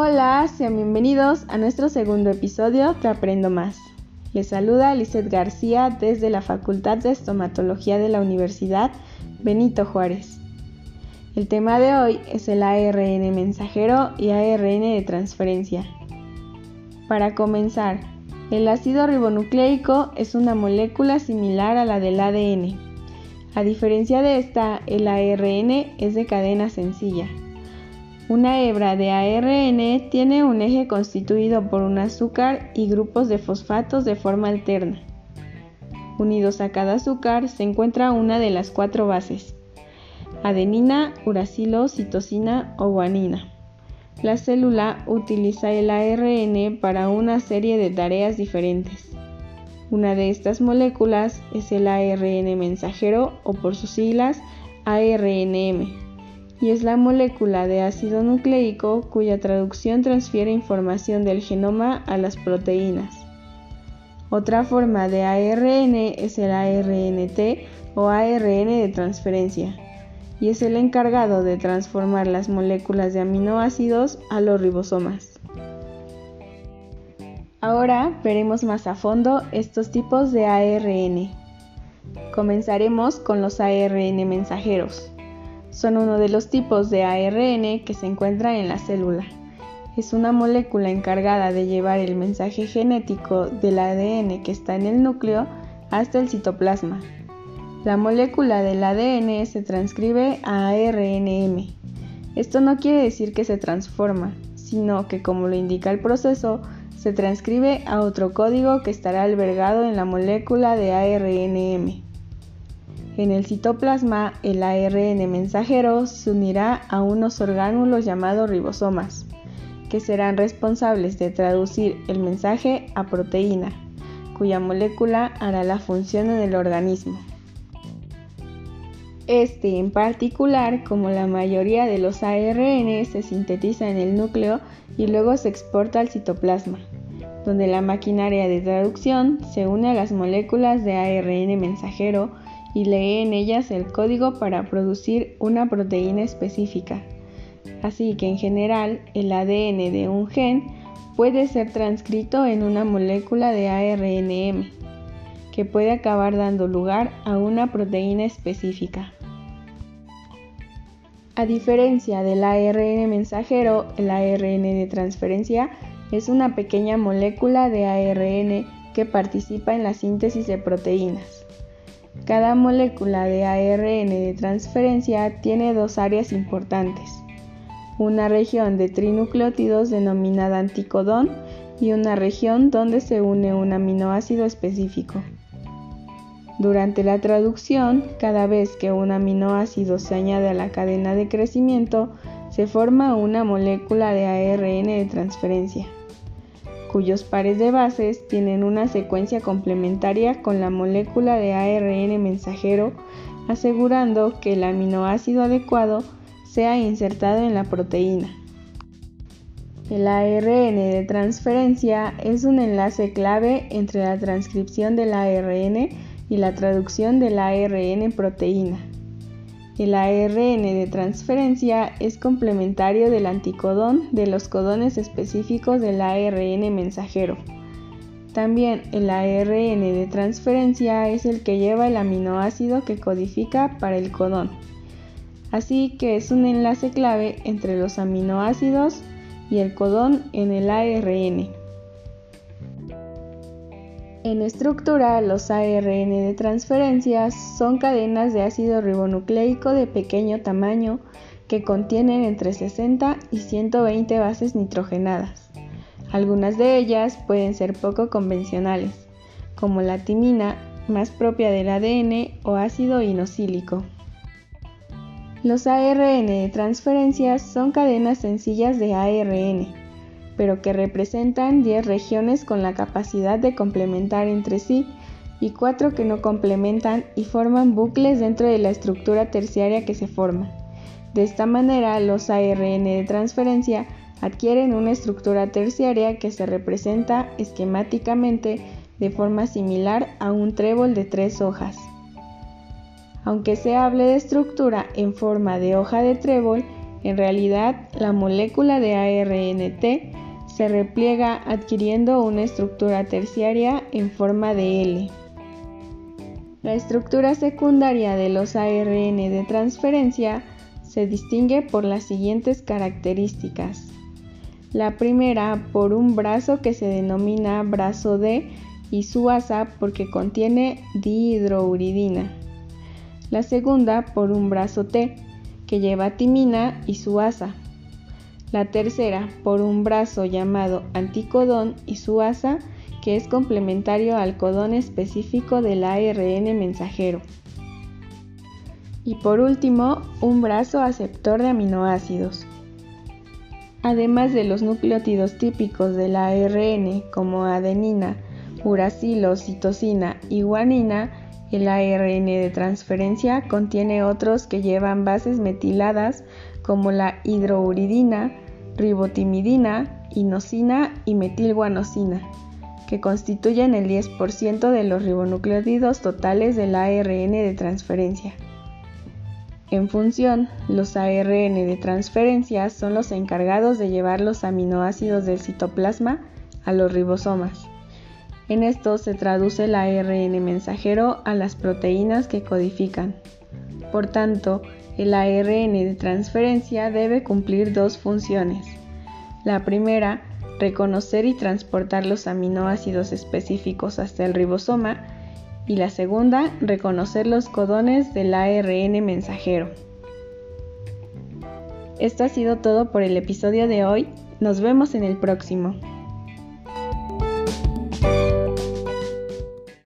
Hola, sean bienvenidos a nuestro segundo episodio de Aprendo Más. Les saluda Lizeth García desde la Facultad de Estomatología de la Universidad Benito Juárez. El tema de hoy es el ARN mensajero y ARN de transferencia. Para comenzar, el ácido ribonucleico es una molécula similar a la del ADN. A diferencia de esta, el ARN es de cadena sencilla. Una hebra de ARN tiene un eje constituido por un azúcar y grupos de fosfatos de forma alterna. Unidos a cada azúcar se encuentra una de las cuatro bases, adenina, uracilo, citosina o guanina. La célula utiliza el ARN para una serie de tareas diferentes. Una de estas moléculas es el ARN mensajero o por sus siglas ARNM y es la molécula de ácido nucleico cuya traducción transfiere información del genoma a las proteínas. Otra forma de ARN es el ARNT o ARN de transferencia, y es el encargado de transformar las moléculas de aminoácidos a los ribosomas. Ahora veremos más a fondo estos tipos de ARN. Comenzaremos con los ARN mensajeros son uno de los tipos de ARN que se encuentra en la célula. Es una molécula encargada de llevar el mensaje genético del ADN que está en el núcleo hasta el citoplasma. La molécula del ADN se transcribe a ARNM. Esto no quiere decir que se transforma, sino que como lo indica el proceso, se transcribe a otro código que estará albergado en la molécula de ARNM. En el citoplasma, el ARN mensajero se unirá a unos orgánulos llamados ribosomas, que serán responsables de traducir el mensaje a proteína, cuya molécula hará la función en el organismo. Este en particular, como la mayoría de los ARN, se sintetiza en el núcleo y luego se exporta al citoplasma, donde la maquinaria de traducción se une a las moléculas de ARN mensajero y lee en ellas el código para producir una proteína específica. Así que en general el ADN de un gen puede ser transcrito en una molécula de ARNM, que puede acabar dando lugar a una proteína específica. A diferencia del ARN mensajero, el ARN de transferencia es una pequeña molécula de ARN que participa en la síntesis de proteínas. Cada molécula de ARN de transferencia tiene dos áreas importantes, una región de trinucleótidos denominada anticodón y una región donde se une un aminoácido específico. Durante la traducción, cada vez que un aminoácido se añade a la cadena de crecimiento, se forma una molécula de ARN de transferencia cuyos pares de bases tienen una secuencia complementaria con la molécula de ARN mensajero, asegurando que el aminoácido adecuado sea insertado en la proteína. El ARN de transferencia es un enlace clave entre la transcripción del ARN y la traducción del ARN proteína. El ARN de transferencia es complementario del anticodón de los codones específicos del ARN mensajero. También el ARN de transferencia es el que lleva el aminoácido que codifica para el codón. Así que es un enlace clave entre los aminoácidos y el codón en el ARN. En estructura, los ARN de transferencia son cadenas de ácido ribonucleico de pequeño tamaño que contienen entre 60 y 120 bases nitrogenadas. Algunas de ellas pueden ser poco convencionales, como la timina, más propia del ADN, o ácido inosílico. Los ARN de transferencia son cadenas sencillas de ARN, pero que representan 10 regiones con la capacidad de complementar entre sí y 4 que no complementan y forman bucles dentro de la estructura terciaria que se forma. De esta manera, los ARN de transferencia adquieren una estructura terciaria que se representa esquemáticamente de forma similar a un trébol de tres hojas. Aunque se hable de estructura en forma de hoja de trébol, En realidad, la molécula de ARNT se repliega adquiriendo una estructura terciaria en forma de L. La estructura secundaria de los ARN de transferencia se distingue por las siguientes características. La primera por un brazo que se denomina brazo D y su asa porque contiene dihidrouridina. La segunda por un brazo T que lleva timina y su asa. La tercera por un brazo llamado anticodón y su asa que es complementario al codón específico del ARN mensajero. Y por último, un brazo aceptor de aminoácidos. Además de los nucleótidos típicos del ARN como adenina, uracilo, citosina y guanina, el ARN de transferencia contiene otros que llevan bases metiladas como la hidrouridina, ribotimidina, inosina y metilguanosina, que constituyen el 10% de los ribonucleótidos totales del ARN de transferencia. En función, los ARN de transferencia son los encargados de llevar los aminoácidos del citoplasma a los ribosomas. En esto se traduce el ARN mensajero a las proteínas que codifican. Por tanto, el ARN de transferencia debe cumplir dos funciones. La primera, reconocer y transportar los aminoácidos específicos hasta el ribosoma y la segunda, reconocer los codones del ARN mensajero. Esto ha sido todo por el episodio de hoy. Nos vemos en el próximo.